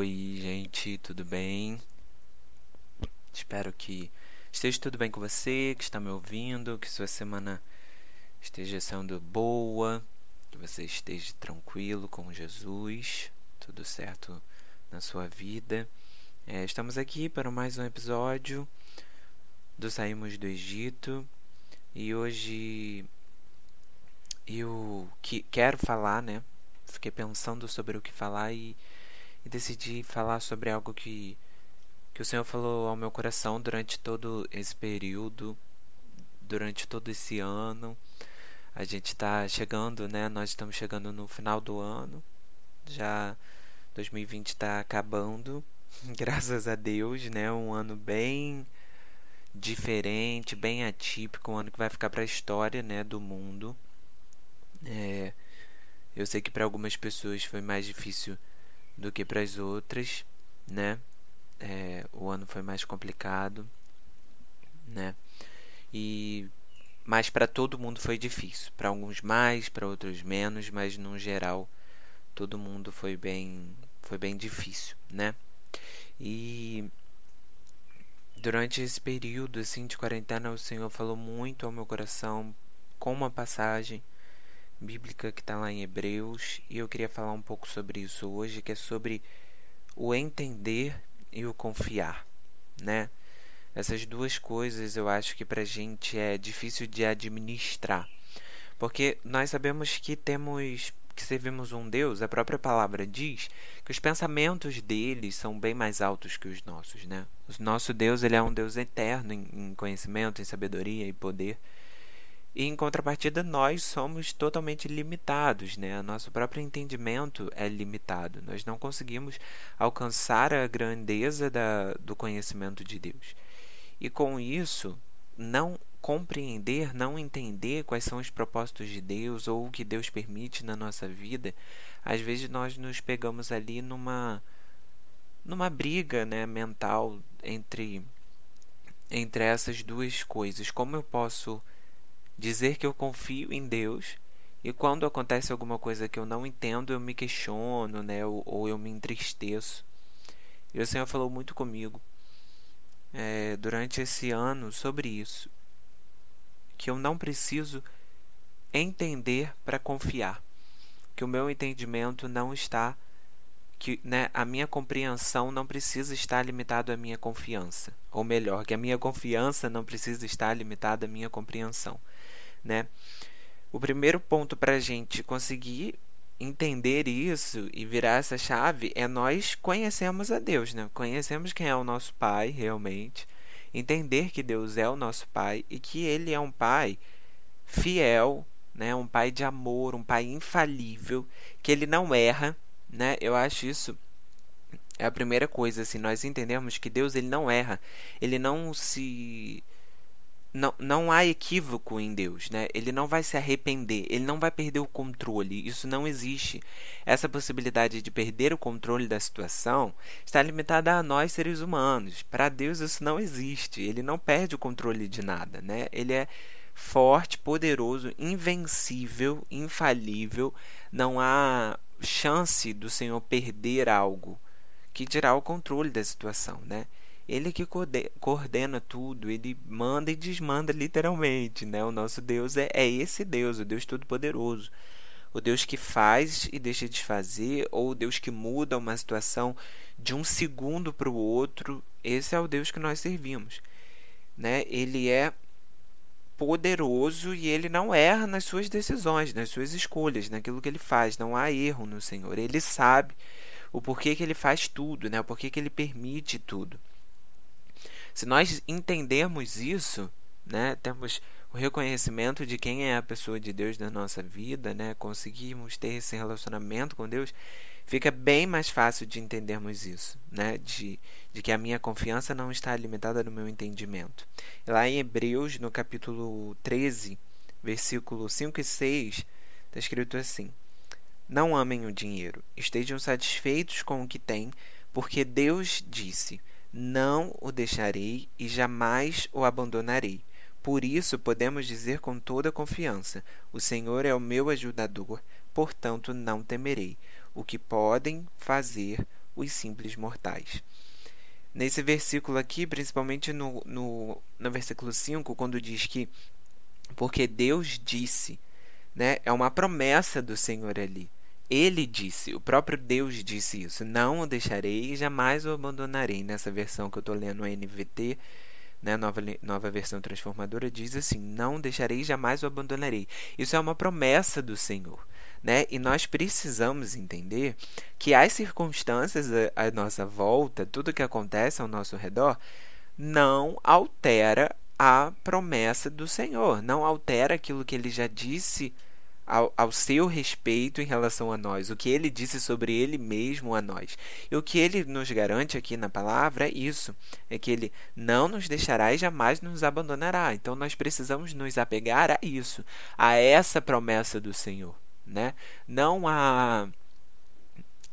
Oi, gente, tudo bem? Espero que esteja tudo bem com você, que está me ouvindo, que sua semana esteja sendo boa, que você esteja tranquilo com Jesus, tudo certo na sua vida. É, estamos aqui para mais um episódio do Saímos do Egito e hoje eu que, quero falar, né? Fiquei pensando sobre o que falar e e decidi falar sobre algo que, que o Senhor falou ao meu coração durante todo esse período, durante todo esse ano. A gente está chegando, né? Nós estamos chegando no final do ano. Já 2020 está acabando, graças a Deus, né? Um ano bem diferente, bem atípico, um ano que vai ficar para a história, né, do mundo. É, eu sei que para algumas pessoas foi mais difícil do que para as outras, né? É, o ano foi mais complicado, né? E mas para todo mundo foi difícil. Para alguns mais, para outros menos, mas no geral todo mundo foi bem foi bem difícil, né? E durante esse período assim de quarentena o Senhor falou muito ao meu coração com uma passagem bíblica que está lá em Hebreus e eu queria falar um pouco sobre isso hoje, que é sobre o entender e o confiar, né? Essas duas coisas eu acho que para a gente é difícil de administrar, porque nós sabemos que temos que servimos um Deus, a própria palavra diz que os pensamentos dele são bem mais altos que os nossos, né? O nosso Deus ele é um Deus eterno em conhecimento, em sabedoria e poder. E em contrapartida, nós somos totalmente limitados, né? Nosso próprio entendimento é limitado. Nós não conseguimos alcançar a grandeza da, do conhecimento de Deus. E com isso, não compreender, não entender quais são os propósitos de Deus ou o que Deus permite na nossa vida, às vezes nós nos pegamos ali numa numa briga, né, mental entre entre essas duas coisas. Como eu posso dizer que eu confio em Deus e quando acontece alguma coisa que eu não entendo, eu me questiono, né, ou, ou eu me entristeço. E o Senhor falou muito comigo é, durante esse ano sobre isso, que eu não preciso entender para confiar, que o meu entendimento não está que né, a minha compreensão não precisa estar limitada à minha confiança. Ou melhor, que a minha confiança não precisa estar limitada à minha compreensão né? O primeiro ponto para a gente conseguir entender isso e virar essa chave é nós conhecemos a Deus, né? Conhecemos quem é o nosso Pai realmente, entender que Deus é o nosso Pai e que Ele é um Pai fiel, né? Um Pai de amor, um Pai infalível, que Ele não erra, né? Eu acho isso é a primeira coisa, assim, nós entendemos que Deus ele não erra, ele não se não, não há equívoco em Deus, né? Ele não vai se arrepender, ele não vai perder o controle. Isso não existe. Essa possibilidade de perder o controle da situação está limitada a nós seres humanos. Para Deus isso não existe. Ele não perde o controle de nada, né? Ele é forte, poderoso, invencível, infalível. Não há chance do Senhor perder algo que dirá o controle da situação, né? Ele que coordena tudo, ele manda e desmanda literalmente, né? O nosso Deus é, é esse Deus, o Deus Todo-Poderoso. O Deus que faz e deixa de fazer, ou o Deus que muda uma situação de um segundo para o outro. Esse é o Deus que nós servimos. Né? Ele é poderoso e ele não erra nas suas decisões, nas suas escolhas, naquilo que ele faz. Não há erro no Senhor. Ele sabe o porquê que ele faz tudo, né? o porquê que ele permite tudo. Se nós entendermos isso, né, temos o reconhecimento de quem é a pessoa de Deus na nossa vida, né, conseguimos ter esse relacionamento com Deus, fica bem mais fácil de entendermos isso, né, de, de que a minha confiança não está limitada no meu entendimento. Lá em Hebreus, no capítulo 13, versículo 5 e 6, está escrito assim: Não amem o dinheiro, estejam satisfeitos com o que têm, porque Deus disse não o deixarei e jamais o abandonarei. Por isso podemos dizer com toda confiança: O Senhor é o meu ajudador, portanto não temerei. O que podem fazer os simples mortais. Nesse versículo aqui, principalmente no, no, no versículo 5, quando diz que porque Deus disse, né? É uma promessa do Senhor ali. Ele disse, o próprio Deus disse isso: Não o deixarei e jamais o abandonarei. Nessa versão que eu estou lendo, a NVT, né, nova, nova versão transformadora, diz assim: Não deixarei, jamais o abandonarei. Isso é uma promessa do Senhor. Né? E nós precisamos entender que as circunstâncias à nossa volta, tudo que acontece ao nosso redor, não altera a promessa do Senhor, não altera aquilo que ele já disse ao, ao, seu respeito em relação a nós, o que ele disse sobre ele mesmo a nós. E o que ele nos garante aqui na palavra é isso: é que ele não nos deixará e jamais nos abandonará. Então nós precisamos nos apegar a isso, a essa promessa do Senhor, né? Não a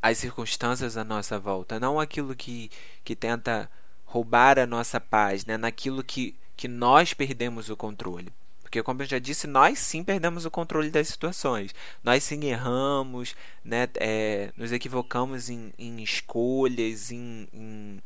as circunstâncias à nossa volta, não aquilo que, que tenta roubar a nossa paz, né? naquilo que, que nós perdemos o controle. Porque, como eu já disse, nós sim perdemos o controle das situações. Nós sim erramos, né? É, nos equivocamos em, em escolhas, em, em,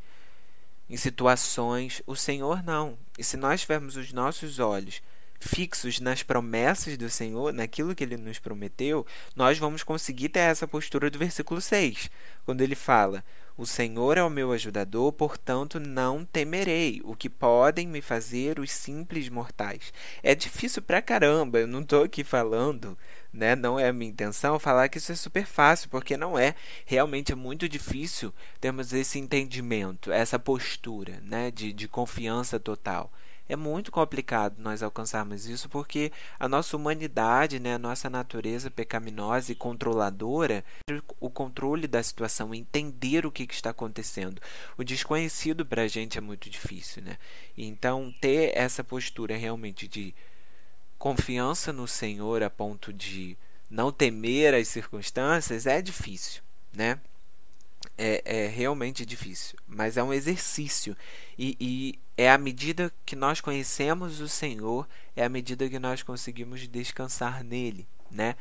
em situações. O Senhor não. E se nós tivermos os nossos olhos fixos nas promessas do Senhor, naquilo que ele nos prometeu, nós vamos conseguir ter essa postura do versículo 6, quando ele fala: o Senhor é o meu ajudador, portanto não temerei o que podem me fazer os simples mortais. É difícil pra caramba, eu não estou aqui falando, né? Não é a minha intenção falar que isso é super fácil, porque não é. Realmente é muito difícil termos esse entendimento, essa postura, né, de, de confiança total é muito complicado nós alcançarmos isso porque a nossa humanidade, né, a nossa natureza pecaminosa e controladora, o controle da situação, entender o que, que está acontecendo. O desconhecido para a gente é muito difícil, né? Então ter essa postura realmente de confiança no Senhor a ponto de não temer as circunstâncias é difícil, né? É, é realmente difícil, mas é um exercício e, e é à medida que nós conhecemos o Senhor, é à medida que nós conseguimos descansar nele, né?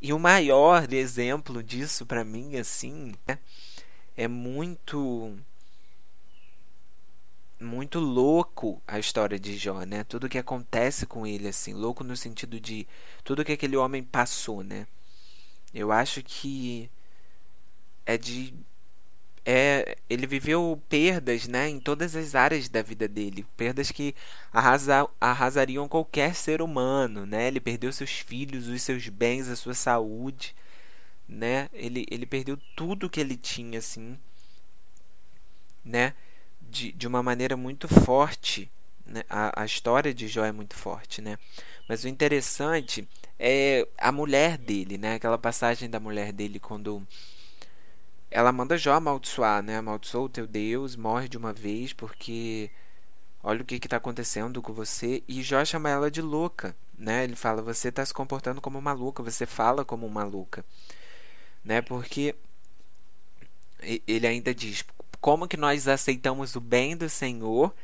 E o maior exemplo disso para mim, assim, né, é muito muito louco a história de Jó, né? Tudo que acontece com ele assim, louco no sentido de tudo que aquele homem passou, né? Eu acho que é de é, ele viveu perdas né, em todas as áreas da vida dele, perdas que arrasa, arrasariam qualquer ser humano. Né? Ele perdeu seus filhos, os seus bens, a sua saúde. Né? Ele, ele perdeu tudo que ele tinha assim, né? de, de uma maneira muito forte. Né? A, a história de Jó é muito forte. Né? Mas o interessante é a mulher dele, né? aquela passagem da mulher dele quando ela manda Jó amaldiçoar, né? Amaldiçoa o teu Deus, morre de uma vez, porque olha o que está acontecendo com você. E Jó chama ela de louca, né? Ele fala, você está se comportando como uma louca, você fala como uma louca, né? Porque ele ainda diz, como que nós aceitamos o bem do Senhor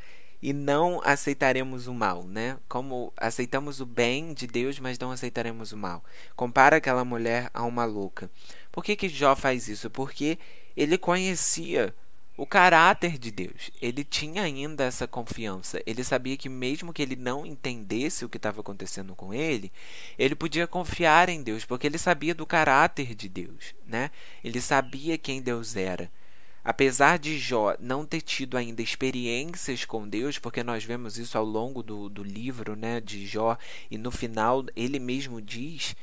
e não aceitaremos o mal, né? Como aceitamos o bem de Deus, mas não aceitaremos o mal. Compara aquela mulher a uma louca. Por que, que Jó faz isso? Porque ele conhecia o caráter de Deus. Ele tinha ainda essa confiança. Ele sabia que, mesmo que ele não entendesse o que estava acontecendo com ele, ele podia confiar em Deus, porque ele sabia do caráter de Deus. Né? Ele sabia quem Deus era. Apesar de Jó não ter tido ainda experiências com Deus, porque nós vemos isso ao longo do, do livro né, de Jó, e no final ele mesmo diz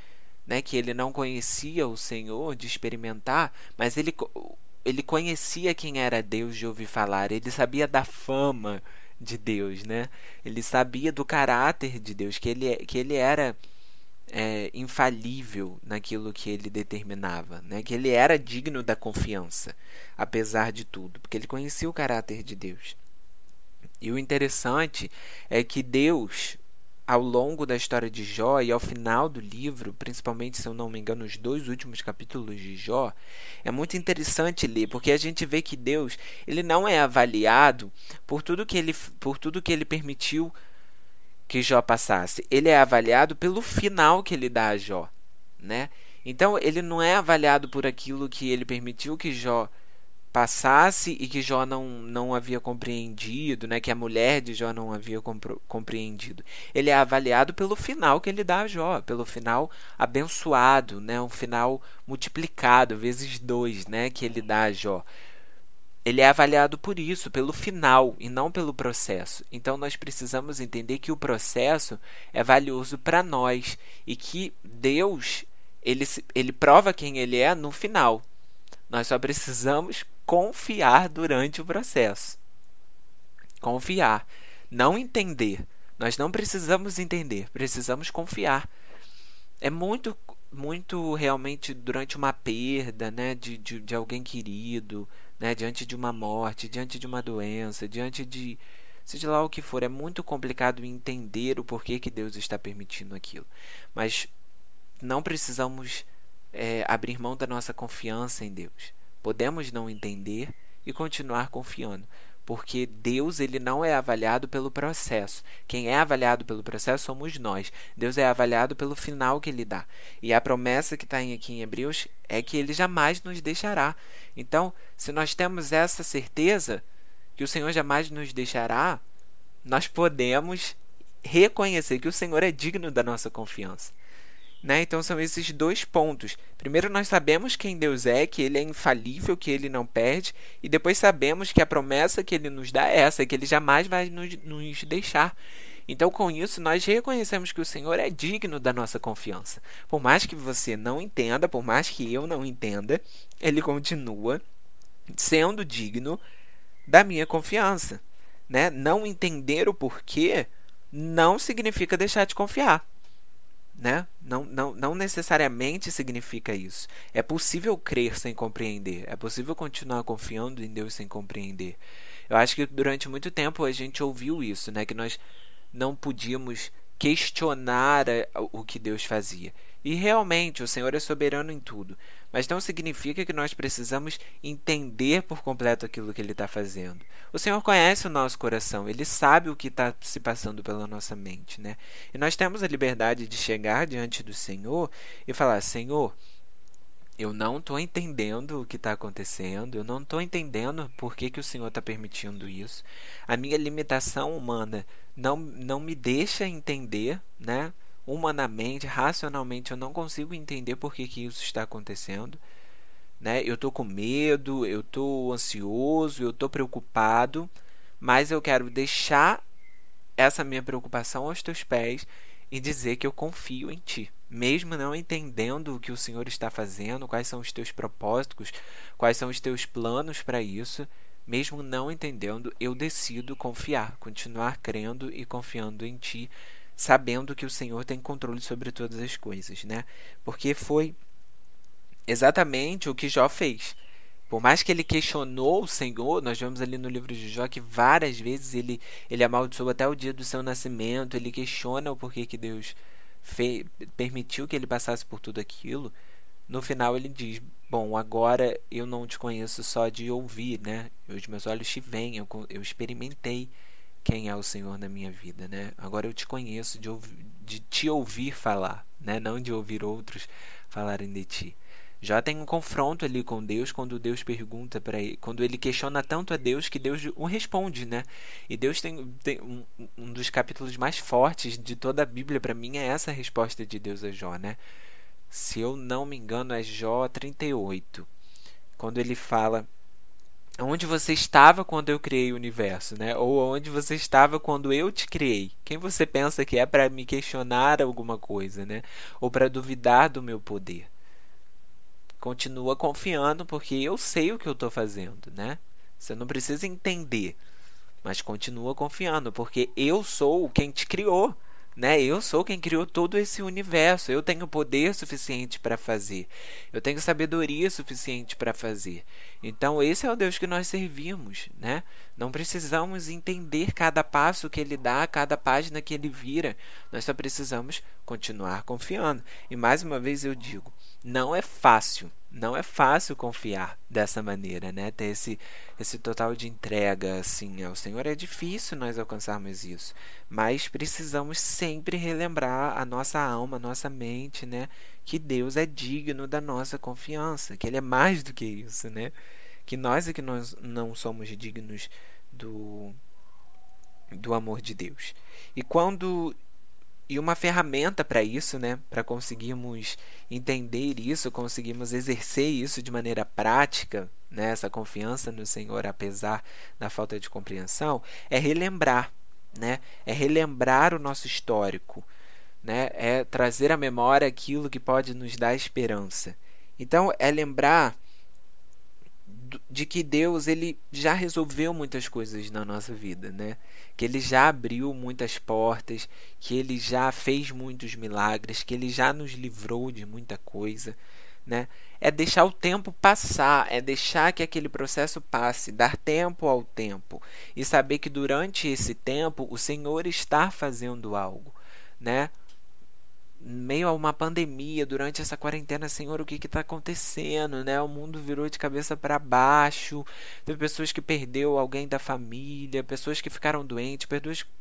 né, que ele não conhecia o Senhor de experimentar, mas ele, ele conhecia quem era Deus de ouvir falar, ele sabia da fama de Deus, né? Ele sabia do caráter de Deus, que ele, que ele era é, infalível naquilo que ele determinava, né? que ele era digno da confiança, apesar de tudo, porque ele conhecia o caráter de Deus. E o interessante é que Deus ao longo da história de Jó e ao final do livro, principalmente se eu não me engano, os dois últimos capítulos de Jó, é muito interessante ler, porque a gente vê que Deus, ele não é avaliado por tudo que ele por tudo que ele permitiu que Jó passasse. Ele é avaliado pelo final que ele dá a Jó, né? Então, ele não é avaliado por aquilo que ele permitiu que Jó passasse e que Jó não, não havia compreendido, né, que a mulher de Jó não havia compreendido. Ele é avaliado pelo final que ele dá a Jó, pelo final abençoado, né, um final multiplicado vezes dois, né, que ele dá a Jó. Ele é avaliado por isso, pelo final e não pelo processo. Então nós precisamos entender que o processo é valioso para nós e que Deus ele, ele prova quem ele é no final. Nós só precisamos confiar durante o processo. Confiar, não entender. Nós não precisamos entender, precisamos confiar. É muito, muito realmente durante uma perda, né, de, de, de alguém querido, né, diante de uma morte, diante de uma doença, diante de seja lá o que for, é muito complicado entender o porquê que Deus está permitindo aquilo. Mas não precisamos é, abrir mão da nossa confiança em Deus. Podemos não entender e continuar confiando, porque Deus ele não é avaliado pelo processo. Quem é avaliado pelo processo somos nós. Deus é avaliado pelo final que ele dá. E a promessa que está aqui em Hebreus é que ele jamais nos deixará. Então, se nós temos essa certeza que o Senhor jamais nos deixará, nós podemos reconhecer que o Senhor é digno da nossa confiança. Né? Então são esses dois pontos. Primeiro, nós sabemos quem Deus é, que Ele é infalível, que Ele não perde, e depois sabemos que a promessa que Ele nos dá é essa, que Ele jamais vai nos, nos deixar. Então, com isso, nós reconhecemos que o Senhor é digno da nossa confiança. Por mais que você não entenda, por mais que eu não entenda, Ele continua sendo digno da minha confiança. Né? Não entender o porquê não significa deixar de confiar né? Não, não, não necessariamente significa isso. É possível crer sem compreender. É possível continuar confiando em Deus sem compreender. Eu acho que durante muito tempo a gente ouviu isso, né? Que nós não podíamos questionar o que Deus fazia. E realmente o Senhor é soberano em tudo. Mas não significa que nós precisamos entender por completo aquilo que Ele está fazendo. O Senhor conhece o nosso coração, Ele sabe o que está se passando pela nossa mente. Né? E nós temos a liberdade de chegar diante do Senhor e falar: Senhor, eu não estou entendendo o que está acontecendo, eu não estou entendendo por que, que o Senhor está permitindo isso. A minha limitação humana não, não me deixa entender, né? Humanamente, racionalmente, eu não consigo entender por que, que isso está acontecendo. Né? Eu estou com medo, eu estou ansioso, eu estou preocupado, mas eu quero deixar essa minha preocupação aos teus pés e dizer que eu confio em ti. Mesmo não entendendo o que o Senhor está fazendo, quais são os teus propósitos, quais são os teus planos para isso, mesmo não entendendo, eu decido confiar, continuar crendo e confiando em ti sabendo que o Senhor tem controle sobre todas as coisas, né? Porque foi exatamente o que Jó fez. Por mais que ele questionou o Senhor, nós vemos ali no livro de Jó que várias vezes ele, ele amaldiçoou até o dia do seu nascimento, ele questiona o porquê que Deus fez, permitiu que ele passasse por tudo aquilo. No final ele diz: Bom, agora eu não te conheço só de ouvir, né? Os meus olhos te veem, eu, eu experimentei quem é o Senhor na minha vida, né? Agora eu te conheço de, de te ouvir falar, né? Não de ouvir outros falarem de ti. Já tem um confronto ali com Deus quando Deus pergunta para ele, quando ele questiona tanto a Deus que Deus o responde, né? E Deus tem, tem um, um dos capítulos mais fortes de toda a Bíblia para mim é essa resposta de Deus a Jó, né? Se eu não me engano é Jó 38, quando ele fala onde você estava quando eu criei o universo, né? Ou onde você estava quando eu te criei. Quem você pensa que é para me questionar alguma coisa, né? Ou para duvidar do meu poder? Continua confiando porque eu sei o que eu estou fazendo, né? Você não precisa entender, mas continua confiando porque eu sou quem te criou né? Eu sou quem criou todo esse universo. Eu tenho poder suficiente para fazer. Eu tenho sabedoria suficiente para fazer. Então, esse é o Deus que nós servimos, né? Não precisamos entender cada passo que ele dá, cada página que ele vira. Nós só precisamos continuar confiando. E mais uma vez eu digo, não é fácil não é fácil confiar dessa maneira, né? Ter esse, esse total de entrega assim ao Senhor. É difícil nós alcançarmos isso, mas precisamos sempre relembrar a nossa alma, a nossa mente, né? Que Deus é digno da nossa confiança, que Ele é mais do que isso, né? que nós é que nós não somos dignos do do amor de Deus. E quando e uma ferramenta para isso, né, para conseguirmos entender isso, conseguirmos exercer isso de maneira prática, né, essa confiança no Senhor apesar da falta de compreensão, é relembrar, né, é relembrar o nosso histórico, né, é trazer à memória aquilo que pode nos dar esperança. Então, é lembrar de que Deus ele já resolveu muitas coisas na nossa vida, né? Que ele já abriu muitas portas, que ele já fez muitos milagres, que ele já nos livrou de muita coisa, né? É deixar o tempo passar, é deixar que aquele processo passe, dar tempo ao tempo e saber que durante esse tempo o Senhor está fazendo algo, né? Meio a uma pandemia, durante essa quarentena, Senhor, o que está acontecendo, né? O mundo virou de cabeça para baixo. Teve pessoas que perdeu alguém da família, pessoas que ficaram doentes,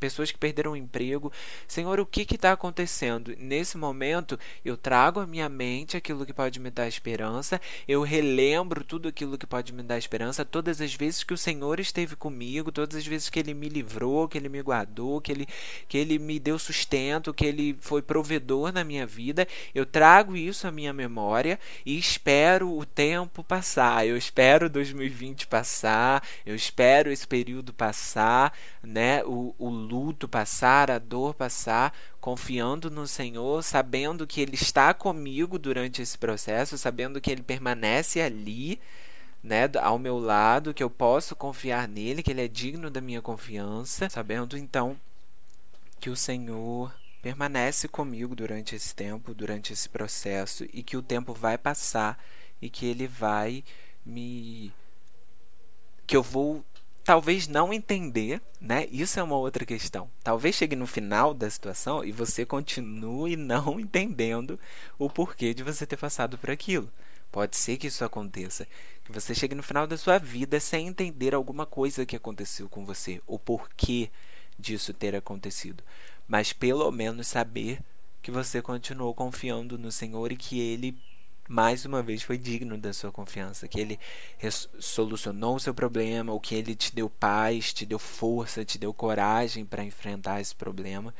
pessoas que perderam o emprego. Senhor, o que está acontecendo? Nesse momento, eu trago à minha mente aquilo que pode me dar esperança, eu relembro tudo aquilo que pode me dar esperança, todas as vezes que o Senhor esteve comigo, todas as vezes que Ele me livrou, que Ele me guardou, que Ele, que ele me deu sustento, que Ele foi provedor na minha vida, eu trago isso à minha memória e espero o tempo passar. Eu espero 2020 passar, eu espero esse período passar, né? O, o luto passar, a dor passar, confiando no Senhor, sabendo que Ele está comigo durante esse processo, sabendo que Ele permanece ali. Né, ao meu lado, que eu posso confiar nele, que ele é digno da minha confiança, sabendo então que o Senhor permanece comigo durante esse tempo, durante esse processo e que o tempo vai passar e que ele vai me que eu vou talvez não entender, né? Isso é uma outra questão. Talvez chegue no final da situação e você continue não entendendo o porquê de você ter passado por aquilo. Pode ser que isso aconteça, que você chegue no final da sua vida sem entender alguma coisa que aconteceu com você, o porquê disso ter acontecido mas pelo menos saber que você continuou confiando no Senhor e que Ele mais uma vez foi digno da sua confiança, que ele solucionou o seu problema, ou que ele te deu paz, te deu força, te deu coragem para enfrentar esse problema.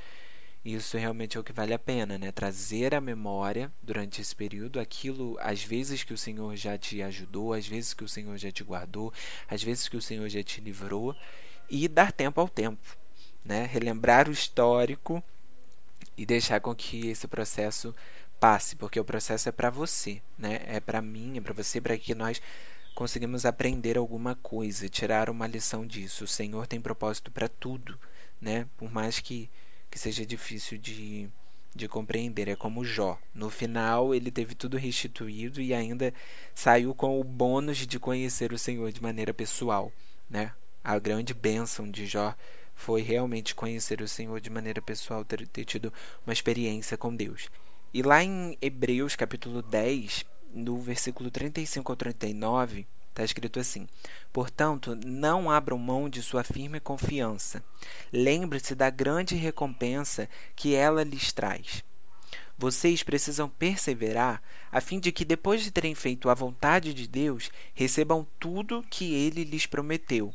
Isso realmente é o que vale a pena, né? Trazer à memória durante esse período aquilo, às vezes que o Senhor já te ajudou, às vezes que o Senhor já te guardou, às vezes que o Senhor já te livrou e dar tempo ao tempo né? relembrar o histórico e deixar com que esse processo passe, porque o processo é para você, né? é para mim, é para você, para que nós conseguimos aprender alguma coisa, tirar uma lição disso. O Senhor tem propósito para tudo, né? por mais que, que seja difícil de, de compreender. É como Jó. No final, ele teve tudo restituído e ainda saiu com o bônus de conhecer o Senhor de maneira pessoal. Né? A grande bênção de Jó foi realmente conhecer o Senhor de maneira pessoal, ter, ter tido uma experiência com Deus. E lá em Hebreus capítulo 10, no versículo 35 ao 39, está escrito assim: Portanto, não abram mão de sua firme confiança. Lembre-se da grande recompensa que ela lhes traz. Vocês precisam perseverar a fim de que, depois de terem feito a vontade de Deus, recebam tudo que ele lhes prometeu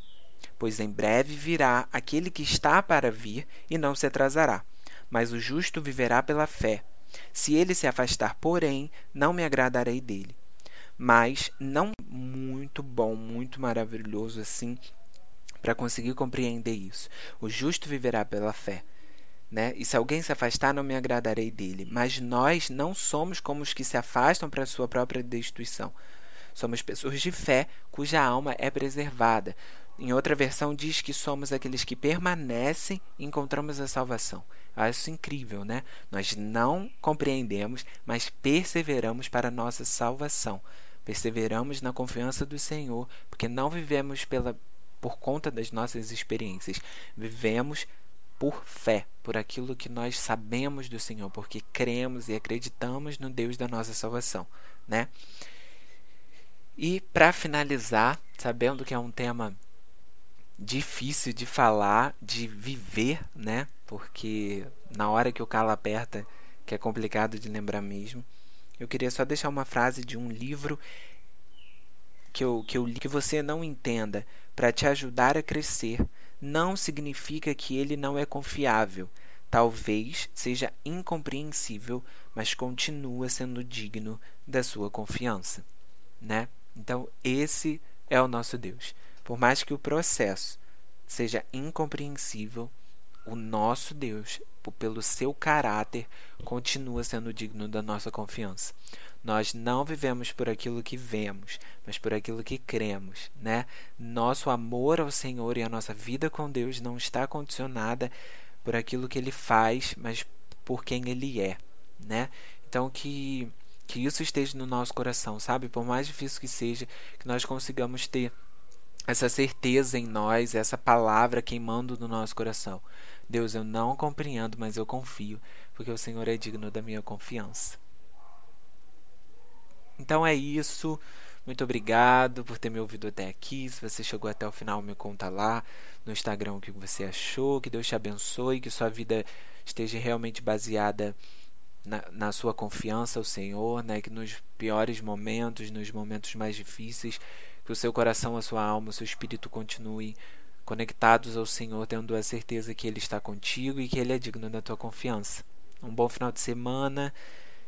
pois em breve virá aquele que está para vir e não se atrasará. Mas o justo viverá pela fé. Se ele se afastar, porém, não me agradarei dele. Mas não muito bom, muito maravilhoso assim para conseguir compreender isso. O justo viverá pela fé. Né? E se alguém se afastar, não me agradarei dele. Mas nós não somos como os que se afastam para a sua própria destruição. Somos pessoas de fé cuja alma é preservada. Em outra versão diz que somos aqueles que permanecem e encontramos a salvação. Eu acho incrível, né? Nós não compreendemos, mas perseveramos para a nossa salvação. Perseveramos na confiança do Senhor, porque não vivemos pela, por conta das nossas experiências. Vivemos por fé, por aquilo que nós sabemos do Senhor, porque cremos e acreditamos no Deus da nossa salvação, né? E para finalizar, sabendo que é um tema difícil de falar, de viver, né? Porque na hora que o calo aperta, que é complicado de lembrar mesmo. Eu queria só deixar uma frase de um livro que eu, que eu li que você não entenda para te ajudar a crescer não significa que ele não é confiável. Talvez seja incompreensível, mas continua sendo digno da sua confiança, né? Então, esse é o nosso Deus. Por mais que o processo seja incompreensível, o nosso Deus, pelo seu caráter, continua sendo digno da nossa confiança. Nós não vivemos por aquilo que vemos, mas por aquilo que cremos, né? Nosso amor ao Senhor e a nossa vida com Deus não está condicionada por aquilo que ele faz, mas por quem ele é, né? Então que que isso esteja no nosso coração, sabe? Por mais difícil que seja, que nós consigamos ter essa certeza em nós, essa palavra queimando no nosso coração. Deus, eu não compreendo, mas eu confio, porque o Senhor é digno da minha confiança. Então é isso. Muito obrigado por ter me ouvido até aqui. Se você chegou até o final, me conta lá no Instagram o que você achou. Que Deus te abençoe, que sua vida esteja realmente baseada na, na sua confiança ao Senhor, né? Que nos piores momentos, nos momentos mais difíceis, que o seu coração, a sua alma, o seu espírito continue conectados ao Senhor, tendo a certeza que Ele está contigo e que Ele é digno da tua confiança. Um bom final de semana.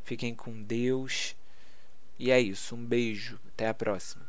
Fiquem com Deus. E é isso. Um beijo. Até a próxima.